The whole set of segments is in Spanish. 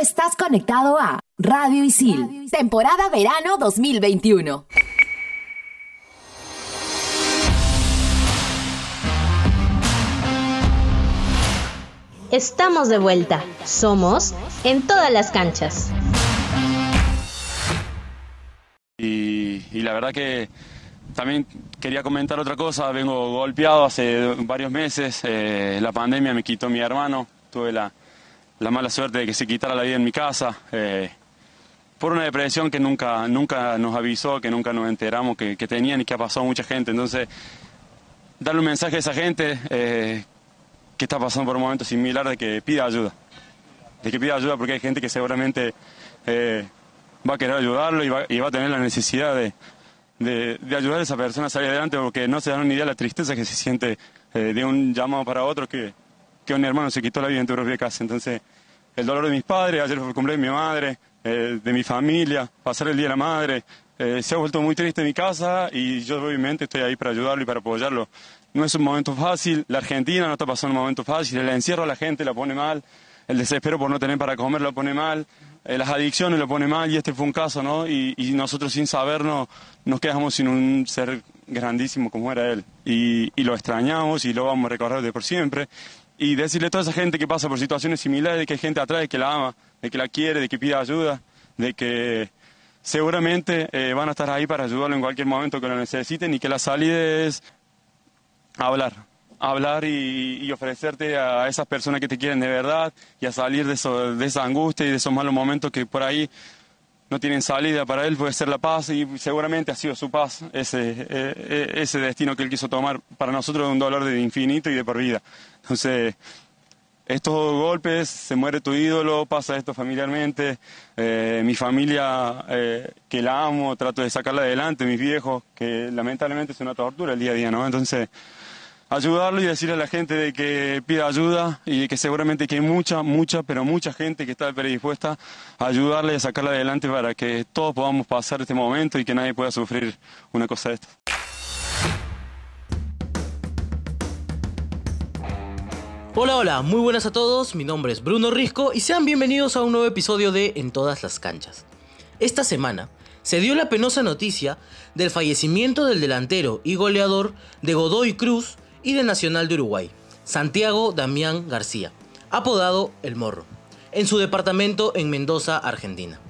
estás conectado a Radio Isil, temporada verano 2021. Estamos de vuelta. Somos en todas las canchas. Y, la verdad que también quería comentar otra cosa. Vengo golpeado hace varios meses. Eh, la pandemia me quitó mi hermano. Tuve la, mala suerte de que se quitara la vida en mi casa. Eh, por una depresión que nunca, nunca nos avisó, que nunca nos enteramos que, que tenían y que ha pasado a mucha gente. Entonces, darle un mensaje a esa gente eh, que está pasando por un momento similar de que pida ayuda. De que pida ayuda porque hay gente que seguramente eh, va a querer ayudarlo y va, a tener la necesidad de, ayudar a esa persona a salir adelante porque no se dan ni idea de la tristeza que se siente de un llamado para otro que, que un hermano se quitó la vida en tu propia casa. Entonces, el dolor de mis padres, ayer fue el cumpleaños de mi madre, eh, de mi familia, pasar el Día de la Madre, se ha vuelto muy triste en mi casa y yo obviamente estoy ahí para ayudarlo y para apoyarlo. No es un momento fácil, la Argentina no está pasando un momento fácil, el encierro a la gente la pone mal, el desespero por no tener para comer lo pone mal, eh, las adicciones lo pone mal y este fue un caso, ¿no? Y, nosotros sin sabernos nos quedamos sin un ser grandísimo como era él. Y, lo extrañamos y lo vamos a recordar de por siempre y decirle a toda esa gente que pasa por situaciones similares de que hay gente atrás de que la ama, de que la quiere, de que pide ayuda, de que seguramente eh, van a estar ahí para ayudarlo en cualquier momento que lo necesiten y que la salida es hablar, hablar y, ofrecerte a esas personas que te quieren de verdad y a salir de, de esa angustia y de esos malos momentos que por ahí no tienen salida para él, puede ser la paz y seguramente ha sido su paz ese, e, e, ese destino que él quiso tomar. Para nosotros es un dolor de infinito y de por vida. Entonces, estos golpes, se muere tu ídolo, pasa esto familiarmente, eh, mi familia eh, que la amo, trato de sacarla adelante, mis viejos, que lamentablemente es una tortura el día a día, ¿no? Entonces, ayudarlo y decirle a la gente de que pida ayuda y que seguramente que hay mucha, mucha, pero mucha gente que está predispuesta a ayudarle y a sacarla adelante para que todos podamos pasar este momento y que nadie pueda sufrir una cosa de esta. Hola, hola, muy buenas a todos, mi nombre es Bruno Risco y sean bienvenidos a un nuevo episodio de En todas las canchas. Esta semana se dio la penosa noticia del fallecimiento del delantero y goleador de Godoy Cruz y de Nacional de Uruguay, Santiago Damián García, apodado El Morro, en su departamento en Mendoza, Argentina.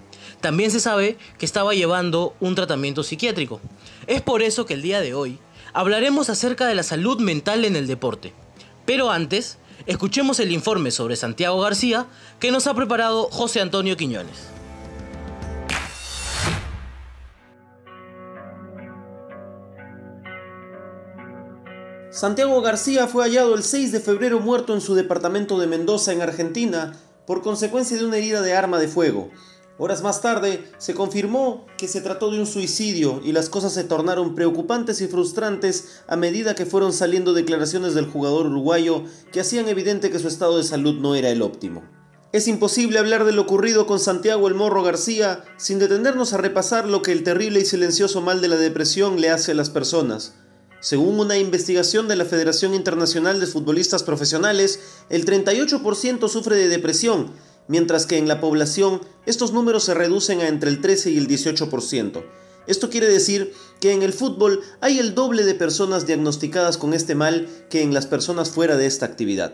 También se sabe que estaba llevando un tratamiento psiquiátrico. Es por eso que el día de hoy hablaremos acerca de la salud mental en el deporte. Pero antes, escuchemos el informe sobre Santiago García que nos ha preparado José Antonio Quiñones. Santiago García fue hallado el 6 de febrero muerto en su departamento de Mendoza, en Argentina, por consecuencia de una herida de arma de fuego. Horas más tarde, se confirmó que se trató de un suicidio y las cosas se tornaron preocupantes y frustrantes a medida que fueron saliendo declaraciones del jugador uruguayo que hacían evidente que su estado de salud no era el óptimo. Es imposible hablar de lo ocurrido con Santiago el Morro García sin detenernos a repasar lo que el terrible y silencioso mal de la depresión le hace a las personas. Según una investigación de la Federación Internacional de Futbolistas Profesionales, el 38% sufre de depresión, mientras que en la población estos números se reducen a entre el 13 y el 18%. Esto quiere decir que en el fútbol hay el doble de personas diagnosticadas con este mal que en las personas fuera de esta actividad.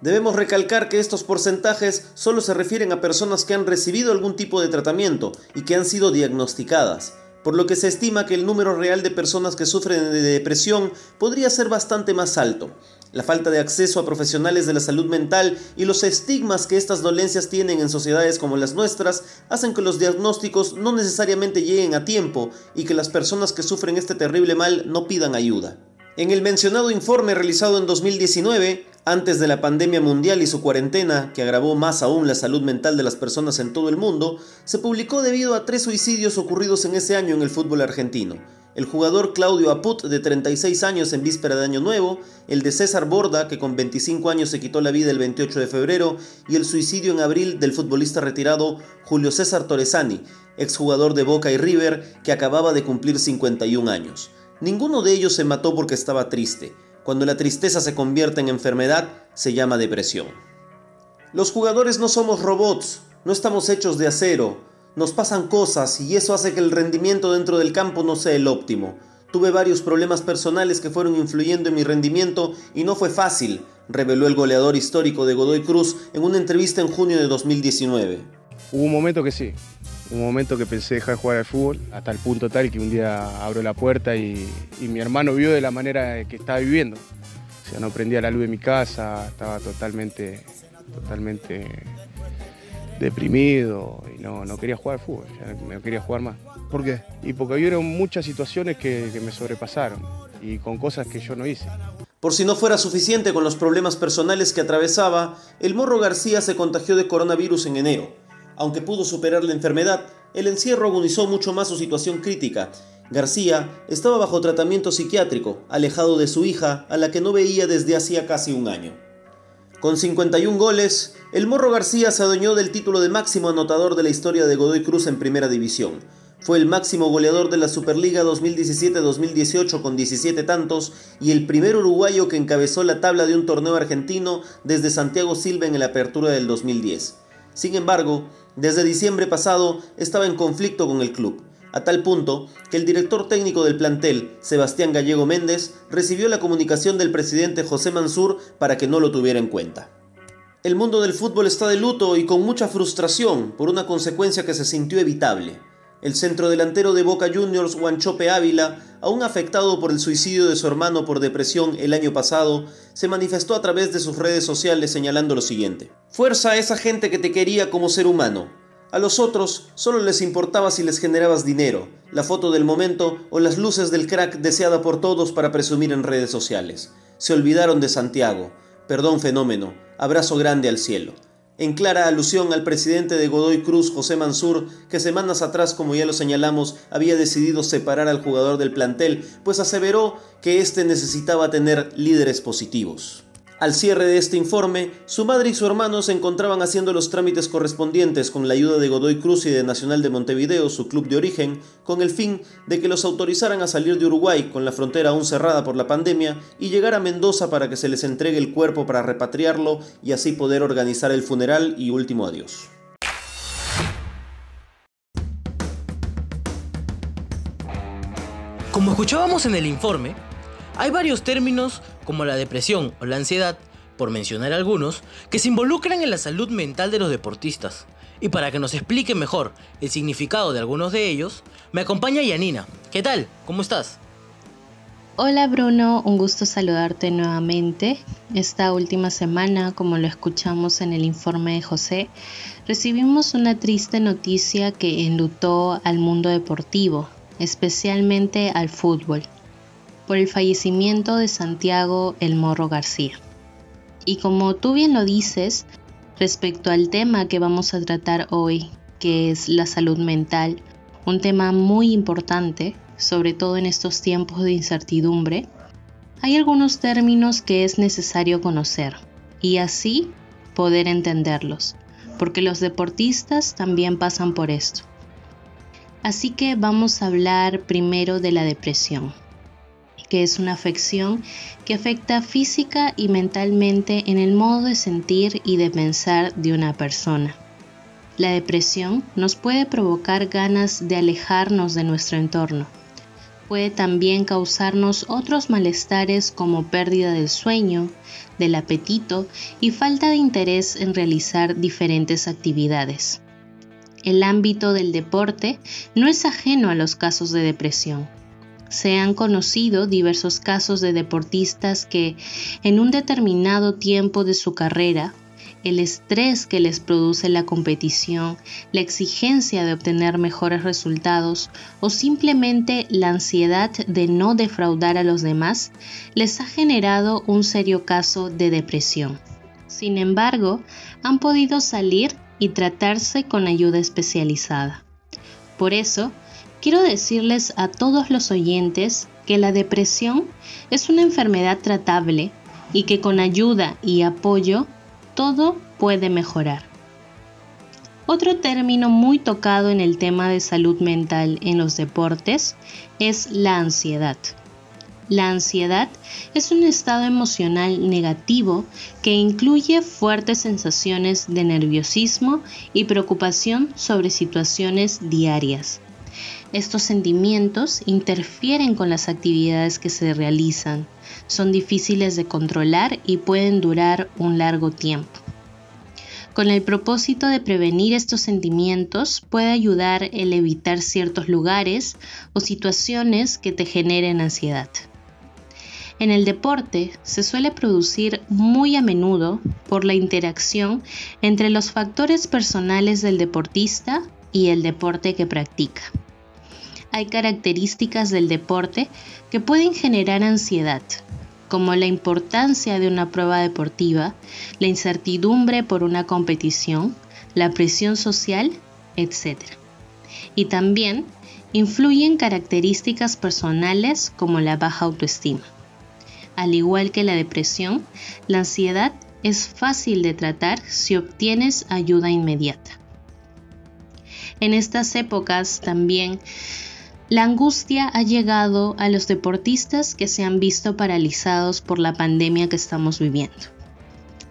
Debemos recalcar que estos porcentajes solo se refieren a personas que han recibido algún tipo de tratamiento y que han sido diagnosticadas por lo que se estima que el número real de personas que sufren de depresión podría ser bastante más alto. La falta de acceso a profesionales de la salud mental y los estigmas que estas dolencias tienen en sociedades como las nuestras hacen que los diagnósticos no necesariamente lleguen a tiempo y que las personas que sufren este terrible mal no pidan ayuda. En el mencionado informe realizado en 2019, antes de la pandemia mundial y su cuarentena, que agravó más aún la salud mental de las personas en todo el mundo, se publicó debido a tres suicidios ocurridos en ese año en el fútbol argentino. El jugador Claudio Aput, de 36 años en víspera de Año Nuevo, el de César Borda, que con 25 años se quitó la vida el 28 de febrero, y el suicidio en abril del futbolista retirado Julio César Torresani, exjugador de Boca y River, que acababa de cumplir 51 años. Ninguno de ellos se mató porque estaba triste. Cuando la tristeza se convierte en enfermedad, se llama depresión. Los jugadores no somos robots, No estamos hechos de acero, nos pasan cosas y eso hace que el rendimiento dentro del campo no sea el óptimo. Tuve varios problemas personales que fueron influyendo en mi rendimiento y no fue fácil, reveló el goleador histórico de Godoy Cruz en una entrevista en junio de 2019. Hubo un momento que sí, un momento que pensé dejar de jugar al fútbol, hasta el punto tal que un día abro la puerta y, y mi hermano vio de la manera que estaba viviendo. O sea, no prendía la luz de mi casa, estaba totalmente, totalmente deprimido y no, no quería jugar al fútbol, ya no quería jugar más. ¿Por qué? Y porque hubieron muchas situaciones que, que me sobrepasaron y con cosas que yo no hice. Por si no fuera suficiente con los problemas personales que atravesaba, el Morro García se contagió de coronavirus en enero. Aunque pudo superar la enfermedad, el encierro agonizó mucho más su situación crítica. García estaba bajo tratamiento psiquiátrico, alejado de su hija, a la que no veía desde hacía casi un año. Con 51 goles, el Morro García se adueñó del título de máximo anotador de la historia de Godoy Cruz en Primera División. Fue el máximo goleador de la Superliga 2017-2018 con 17 tantos y el primer uruguayo que encabezó la tabla de un torneo argentino desde Santiago Silva en la apertura del 2010. Sin embargo, desde diciembre pasado estaba en conflicto con el club, a tal punto que el director técnico del plantel, Sebastián Gallego Méndez, recibió la comunicación del presidente José Mansur para que no lo tuviera en cuenta. El mundo del fútbol está de luto y con mucha frustración por una consecuencia que se sintió evitable el centrodelantero de Boca Juniors, Guanchope Ávila, aún afectado por el suicidio de su hermano por depresión el año pasado, se manifestó a través de sus redes sociales señalando lo siguiente. Fuerza a esa gente que te quería como ser humano. A los otros solo les importaba si les generabas dinero, la foto del momento o las luces del crack deseada por todos para presumir en redes sociales. Se olvidaron de Santiago. Perdón fenómeno. Abrazo grande al cielo en clara alusión al presidente de Godoy Cruz, José Mansur, que semanas atrás, como ya lo señalamos, había decidido separar al jugador del plantel, pues aseveró que éste necesitaba tener líderes positivos. Al cierre de este informe, su madre y su hermano se encontraban haciendo los trámites correspondientes con la ayuda de Godoy Cruz y de Nacional de Montevideo, su club de origen, con el fin de que los autorizaran a salir de Uruguay con la frontera aún cerrada por la pandemia y llegar a Mendoza para que se les entregue el cuerpo para repatriarlo y así poder organizar el funeral y último adiós. Como escuchábamos en el informe, hay varios términos como la depresión o la ansiedad, por mencionar algunos, que se involucran en la salud mental de los deportistas. Y para que nos explique mejor el significado de algunos de ellos, me acompaña Yanina. ¿Qué tal? ¿Cómo estás? Hola Bruno, un gusto saludarte nuevamente. Esta última semana, como lo escuchamos en el informe de José, recibimos una triste noticia que enlutó al mundo deportivo, especialmente al fútbol por el fallecimiento de Santiago El Morro García. Y como tú bien lo dices, respecto al tema que vamos a tratar hoy, que es la salud mental, un tema muy importante, sobre todo en estos tiempos de incertidumbre, hay algunos términos que es necesario conocer y así poder entenderlos, porque los deportistas también pasan por esto. Así que vamos a hablar primero de la depresión que es una afección que afecta física y mentalmente en el modo de sentir y de pensar de una persona. La depresión nos puede provocar ganas de alejarnos de nuestro entorno. Puede también causarnos otros malestares como pérdida del sueño, del apetito y falta de interés en realizar diferentes actividades. El ámbito del deporte no es ajeno a los casos de depresión se han conocido diversos casos de deportistas que en un determinado tiempo de su carrera, el estrés que les produce la competición, la exigencia de obtener mejores resultados o simplemente la ansiedad de no defraudar a los demás, les ha generado un serio caso de depresión. Sin embargo, han podido salir y tratarse con ayuda especializada. Por eso, quiero decirles a todos los oyentes que la depresión es una enfermedad tratable y que con ayuda y apoyo todo puede mejorar. Otro término muy tocado en el tema de salud mental en los deportes es la ansiedad. La ansiedad es un estado emocional negativo que incluye fuertes sensaciones de nerviosismo y preocupación sobre situaciones diarias. Estos sentimientos interfieren con las actividades que se realizan, son difíciles de controlar y pueden durar un largo tiempo. Con el propósito de prevenir estos sentimientos puede ayudar el evitar ciertos lugares o situaciones que te generen ansiedad. En el deporte se suele producir muy a menudo por la interacción entre los factores personales del deportista y el deporte que practica. Hay características del deporte que pueden generar ansiedad, como la importancia de una prueba deportiva, la incertidumbre por una competición, la presión social, etc. Y también influyen características personales como la baja autoestima. Al igual que la depresión, la ansiedad es fácil de tratar si obtienes ayuda inmediata. En estas épocas también la angustia ha llegado a los deportistas que se han visto paralizados por la pandemia que estamos viviendo.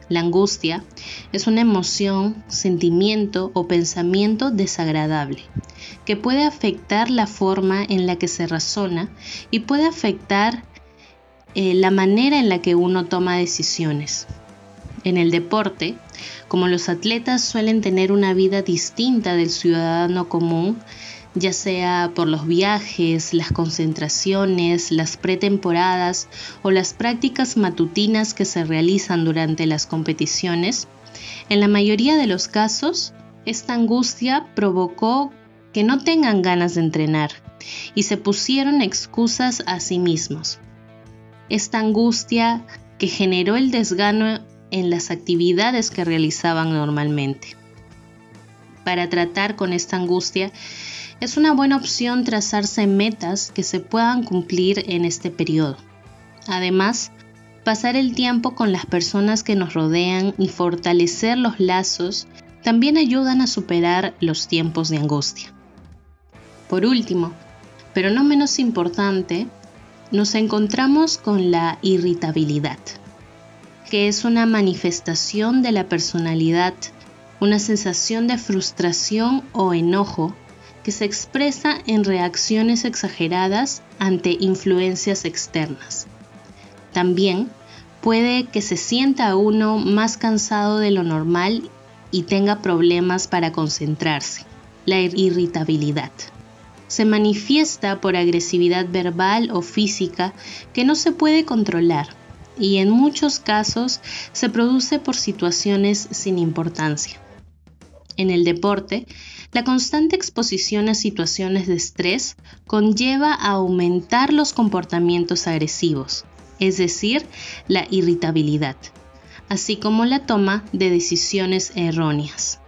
La angustia es una emoción, sentimiento o pensamiento desagradable que puede afectar la forma en la que se razona y puede afectar eh, la manera en la que uno toma decisiones. En el deporte, como los atletas suelen tener una vida distinta del ciudadano común, ya sea por los viajes, las concentraciones, las pretemporadas o las prácticas matutinas que se realizan durante las competiciones, en la mayoría de los casos, esta angustia provocó que no tengan ganas de entrenar y se pusieron excusas a sí mismos. Esta angustia que generó el desgano en las actividades que realizaban normalmente. Para tratar con esta angustia, es una buena opción trazarse metas que se puedan cumplir en este periodo. Además, pasar el tiempo con las personas que nos rodean y fortalecer los lazos también ayudan a superar los tiempos de angustia. Por último, pero no menos importante, nos encontramos con la irritabilidad, que es una manifestación de la personalidad, una sensación de frustración o enojo que se expresa en reacciones exageradas ante influencias externas. También puede que se sienta uno más cansado de lo normal y tenga problemas para concentrarse, la irritabilidad. Se manifiesta por agresividad verbal o física que no se puede controlar y en muchos casos se produce por situaciones sin importancia. En el deporte, la constante exposición a situaciones de estrés conlleva a aumentar los comportamientos agresivos, es decir, la irritabilidad, así como la toma de decisiones erróneas.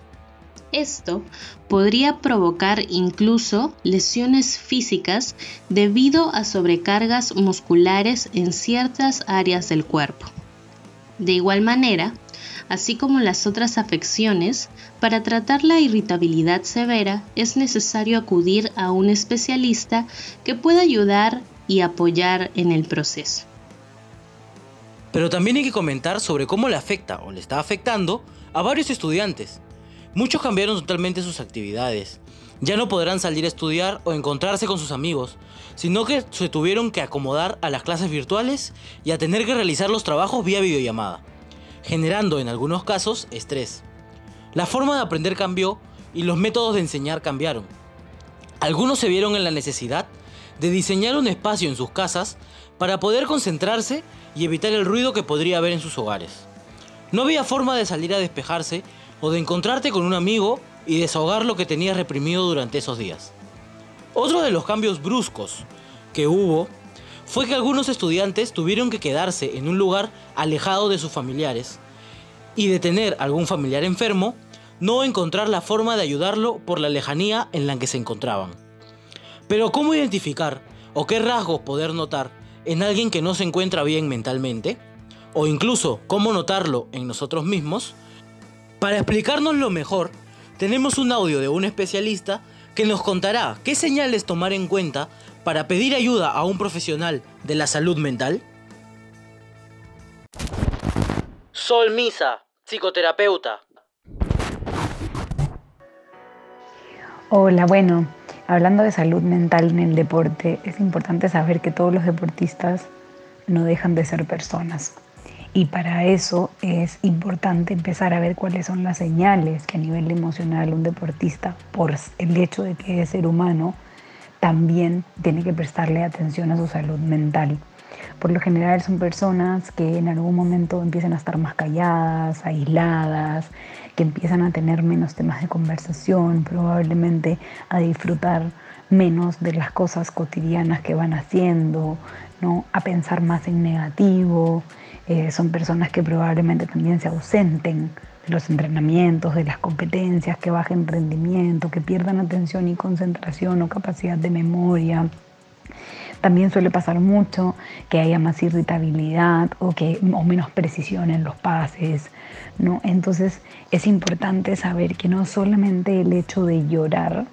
Esto podría provocar incluso lesiones físicas debido a sobrecargas musculares en ciertas áreas del cuerpo. De igual manera, así como las otras afecciones, para tratar la irritabilidad severa es necesario acudir a un especialista que pueda ayudar y apoyar en el proceso. Pero también hay que comentar sobre cómo le afecta o le está afectando a varios estudiantes. Muchos cambiaron totalmente sus actividades. Ya no podrán salir a estudiar o encontrarse con sus amigos, sino que se tuvieron que acomodar a las clases virtuales y a tener que realizar los trabajos vía videollamada generando en algunos casos estrés. La forma de aprender cambió y los métodos de enseñar cambiaron. Algunos se vieron en la necesidad de diseñar un espacio en sus casas para poder concentrarse y evitar el ruido que podría haber en sus hogares. No había forma de salir a despejarse o de encontrarte con un amigo y desahogar lo que tenías reprimido durante esos días. Otro de los cambios bruscos que hubo fue que algunos estudiantes tuvieron que quedarse en un lugar alejado de sus familiares y de tener algún familiar enfermo, no encontrar la forma de ayudarlo por la lejanía en la que se encontraban. Pero ¿cómo identificar o qué rasgos poder notar en alguien que no se encuentra bien mentalmente? O incluso cómo notarlo en nosotros mismos? Para explicarnos lo mejor, tenemos un audio de un especialista que nos contará qué señales tomar en cuenta para pedir ayuda a un profesional de la salud mental? Sol Misa, psicoterapeuta. Hola, bueno, hablando de salud mental en el deporte, es importante saber que todos los deportistas no dejan de ser personas. Y para eso es importante empezar a ver cuáles son las señales que a nivel emocional un deportista, por el hecho de que es ser humano, también tiene que prestarle atención a su salud mental. Por lo general son personas que en algún momento empiezan a estar más calladas, aisladas, que empiezan a tener menos temas de conversación, probablemente a disfrutar menos de las cosas cotidianas que van haciendo, ¿no? a pensar más en negativo. Eh, son personas que probablemente también se ausenten de los entrenamientos, de las competencias, que bajen rendimiento, que pierdan atención y concentración o capacidad de memoria. También suele pasar mucho que haya más irritabilidad o, que, o menos precisión en los pases. ¿no? Entonces es importante saber que no solamente el hecho de llorar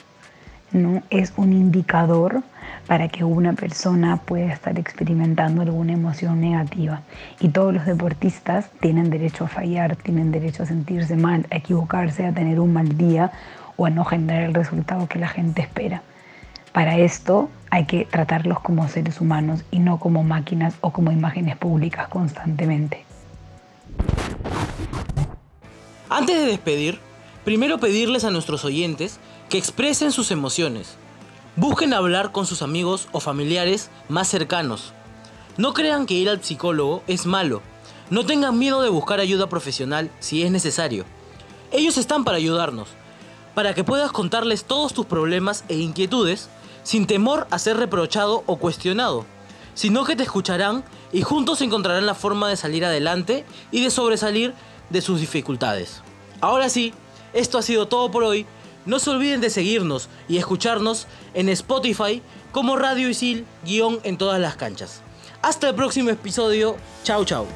¿no? es un indicador para que una persona pueda estar experimentando alguna emoción negativa. Y todos los deportistas tienen derecho a fallar, tienen derecho a sentirse mal, a equivocarse, a tener un mal día o a no generar el resultado que la gente espera. Para esto hay que tratarlos como seres humanos y no como máquinas o como imágenes públicas constantemente. Antes de despedir, primero pedirles a nuestros oyentes que expresen sus emociones. Busquen hablar con sus amigos o familiares más cercanos. No crean que ir al psicólogo es malo. No tengan miedo de buscar ayuda profesional si es necesario. Ellos están para ayudarnos, para que puedas contarles todos tus problemas e inquietudes sin temor a ser reprochado o cuestionado, sino que te escucharán y juntos encontrarán la forma de salir adelante y de sobresalir de sus dificultades. Ahora sí, esto ha sido todo por hoy. No se olviden de seguirnos y escucharnos en Spotify como Radio Isil guion en todas las canchas. Hasta el próximo episodio. Chao, chao.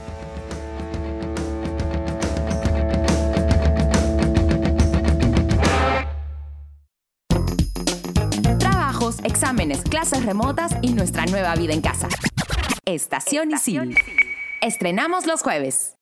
exámenes, clases remotas y nuestra nueva vida en casa. Estación Isil. Estrenamos los jueves.